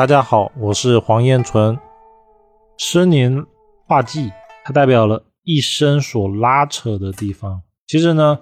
大家好，我是黄彦纯。生年化忌，它代表了一生所拉扯的地方。其实呢，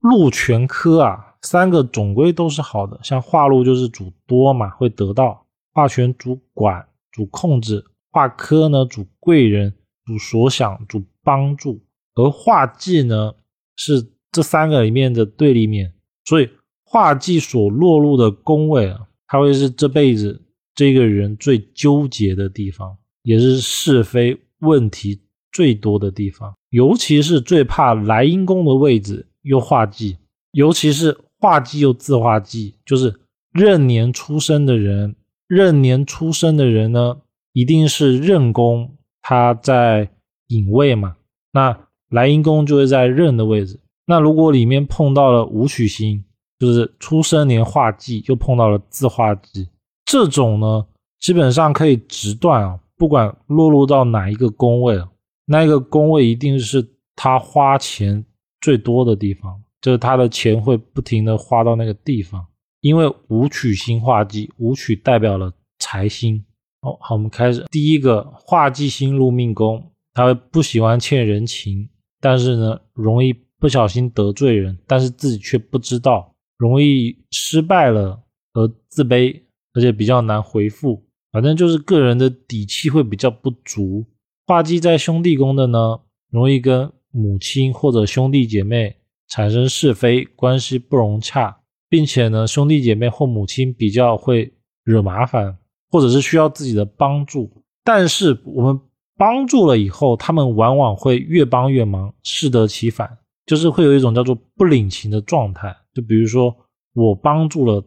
禄全科啊，三个总归都是好的。像化禄就是主多嘛，会得到；化权主管，主控制；化科呢主贵人，主所想，主帮助。而化忌呢，是这三个里面的对立面。所以化忌所落入的宫位啊，它会是这辈子。这个人最纠结的地方，也是是非问题最多的地方，尤其是最怕莱茵宫的位置又化忌，尤其是化忌又自化忌，就是壬年出生的人，壬年出生的人呢，一定是壬宫他在隐位嘛，那莱茵宫就会在壬的位置，那如果里面碰到了武曲星，就是出生年化忌，又碰到了自化忌。这种呢，基本上可以直断啊，不管落入到哪一个宫位，那一个宫位一定是他花钱最多的地方，就是他的钱会不停的花到那个地方。因为武曲星化忌，武曲代表了财星。哦，好，我们开始。第一个化忌星入命宫，他不喜欢欠人情，但是呢，容易不小心得罪人，但是自己却不知道，容易失败了而自卑。而且比较难回复，反正就是个人的底气会比较不足。化忌在兄弟宫的呢，容易跟母亲或者兄弟姐妹产生是非，关系不融洽，并且呢，兄弟姐妹或母亲比较会惹麻烦，或者是需要自己的帮助。但是我们帮助了以后，他们往往会越帮越忙，适得其反，就是会有一种叫做不领情的状态。就比如说我帮助了。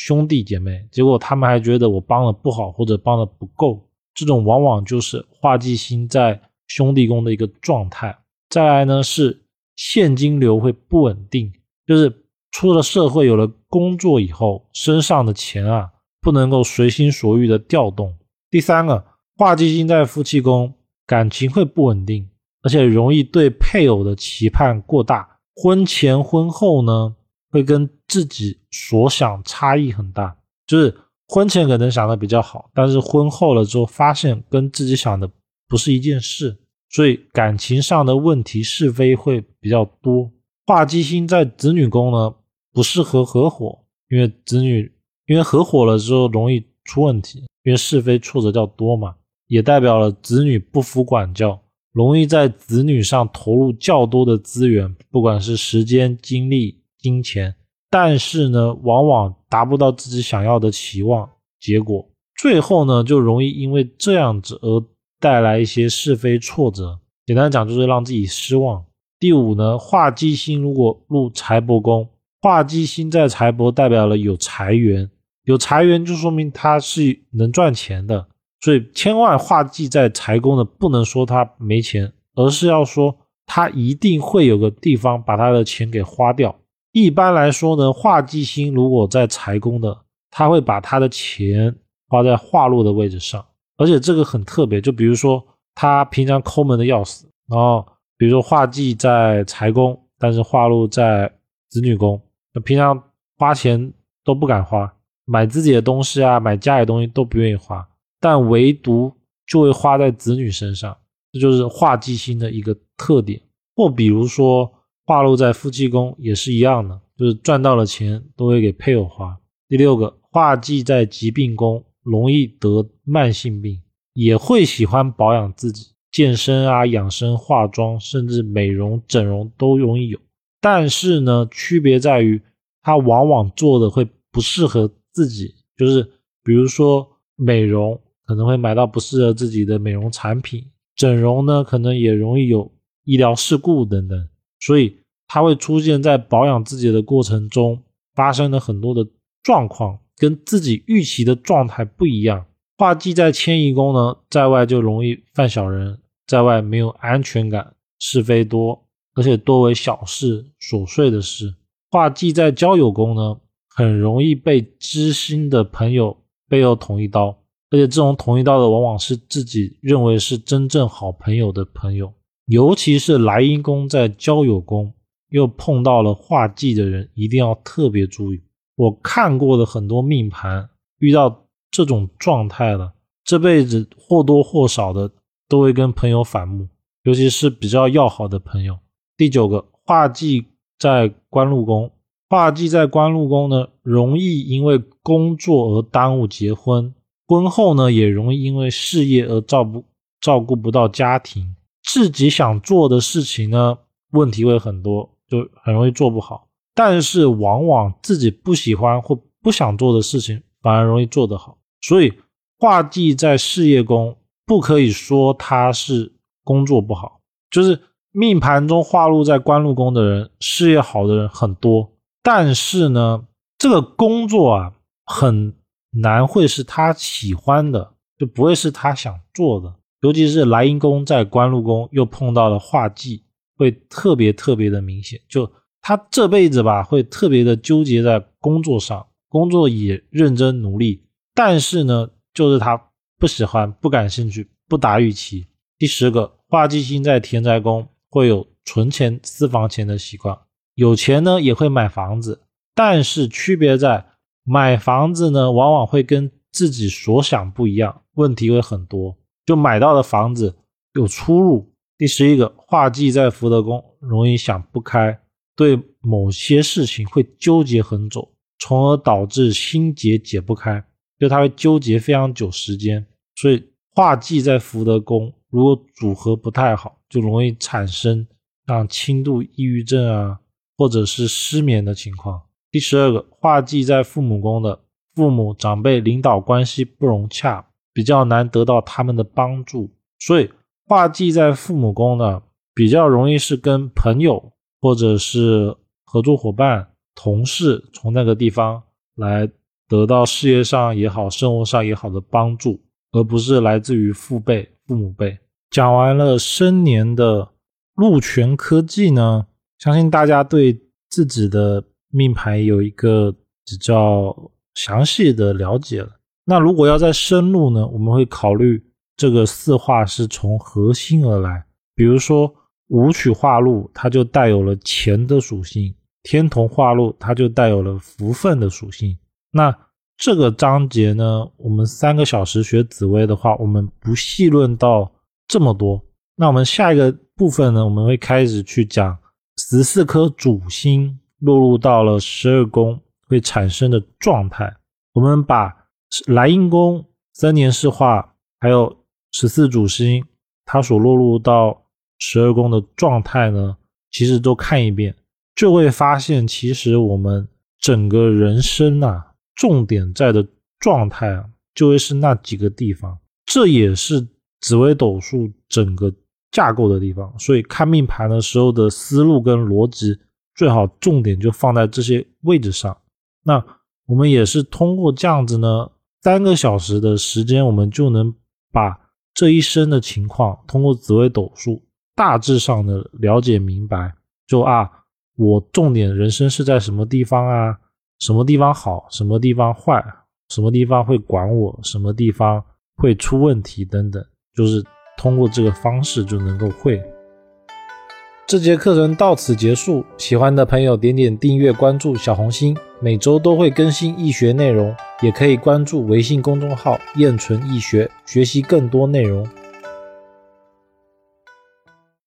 兄弟姐妹，结果他们还觉得我帮的不好或者帮的不够，这种往往就是化忌星在兄弟宫的一个状态。再来呢是现金流会不稳定，就是出了社会有了工作以后，身上的钱啊不能够随心所欲的调动。第三个，化忌星在夫妻宫，感情会不稳定，而且容易对配偶的期盼过大，婚前婚后呢。会跟自己所想差异很大，就是婚前可能想的比较好，但是婚后了之后发现跟自己想的不是一件事，所以感情上的问题是非会比较多。化忌星在子女宫呢，不适合合伙，因为子女因为合伙了之后容易出问题，因为是非挫折较多嘛，也代表了子女不服管教，容易在子女上投入较多的资源，不管是时间、精力。金钱，但是呢，往往达不到自己想要的期望，结果最后呢，就容易因为这样子而带来一些是非挫折。简单讲，就是让自己失望。第五呢，化忌星如果入财帛宫，化忌星在财帛代表了有财源，有财源就说明他是能赚钱的，所以千万化忌在财宫的不能说他没钱，而是要说他一定会有个地方把他的钱给花掉。一般来说呢，化忌星如果在财宫的，他会把他的钱花在化禄的位置上，而且这个很特别。就比如说他平常抠门的要死，然后比如说化忌在财宫，但是化禄在子女宫，那平常花钱都不敢花，买自己的东西啊，买家里东西都不愿意花，但唯独就会花在子女身上，这就是化忌星的一个特点。或比如说。化禄在夫妻宫也是一样的，就是赚到了钱都会给配偶花。第六个，化忌在疾病宫，容易得慢性病，也会喜欢保养自己，健身啊、养生、化妆，甚至美容、整容都容易有。但是呢，区别在于他往往做的会不适合自己，就是比如说美容可能会买到不适合自己的美容产品，整容呢可能也容易有医疗事故等等，所以。它会出现在保养自己的过程中，发生的很多的状况，跟自己预期的状态不一样。化忌在迁移宫呢，在外就容易犯小人，在外没有安全感，是非多，而且多为小事、琐碎的事。化忌在交友宫呢，很容易被知心的朋友背后捅一刀，而且这种捅一刀的往往是自己认为是真正好朋友的朋友，尤其是莱茵宫在交友宫。又碰到了化忌的人，一定要特别注意。我看过的很多命盘，遇到这种状态了，这辈子或多或少的都会跟朋友反目，尤其是比较要好的朋友。第九个，画忌在官禄宫，画忌在官禄宫呢，容易因为工作而耽误结婚，婚后呢也容易因为事业而照不照顾不到家庭，自己想做的事情呢，问题会很多，就很容易做不好。但是往往自己不喜欢或不想做的事情，反而容易做得好。所以画忌在事业宫，不可以说他是工作不好，就是。命盘中化禄在官禄宫的人，事业好的人很多，但是呢，这个工作啊，很难会是他喜欢的，就不会是他想做的。尤其是莱茵宫在官禄宫又碰到了化忌，会特别特别的明显。就他这辈子吧，会特别的纠结在工作上，工作也认真努力，但是呢，就是他不喜欢、不感兴趣、不达预期。第十个，化忌星在田宅宫。会有存钱、私房钱的习惯，有钱呢也会买房子，但是区别在买房子呢，往往会跟自己所想不一样，问题会很多，就买到的房子有出入。第十一个，画忌在福德宫，容易想不开，对某些事情会纠结很久，从而导致心结解不开，就他会纠结非常久时间。所以画忌在福德宫，如果组合不太好。就容易产生像轻度抑郁症啊，或者是失眠的情况。第十二个，画忌在父母宫的父母长辈领导关系不融洽，比较难得到他们的帮助。所以画忌在父母宫呢，比较容易是跟朋友或者是合作伙伴、同事从那个地方来得到事业上也好、生活上也好的帮助，而不是来自于父辈、父母辈。讲完了生年的禄权科技呢，相信大家对自己的命盘有一个比较详细的了解了。那如果要再深入呢，我们会考虑这个四化是从核心而来。比如说武曲化禄，它就带有了钱的属性；天同化禄，它就带有了福分的属性。那这个章节呢，我们三个小时学紫微的话，我们不细论到。这么多，那我们下一个部分呢？我们会开始去讲十四颗主星落入到了十二宫会产生的状态。我们把莱茵宫三年四化，还有十四主星它所落入到十二宫的状态呢，其实都看一遍，就会发现，其实我们整个人生啊，重点在的状态啊，就会是那几个地方。这也是。紫微斗数整个架构的地方，所以看命盘的时候的思路跟逻辑，最好重点就放在这些位置上。那我们也是通过这样子呢，三个小时的时间，我们就能把这一生的情况，通过紫微斗数大致上的了解明白。就啊，我重点人生是在什么地方啊？什么地方好？什么地方坏？什么地方会管我？什么地方会出问题？等等。就是通过这个方式就能够会。这节课程到此结束，喜欢的朋友点点订阅关注小红心，每周都会更新易学内容，也可以关注微信公众号“燕纯易学”，学习更多内容。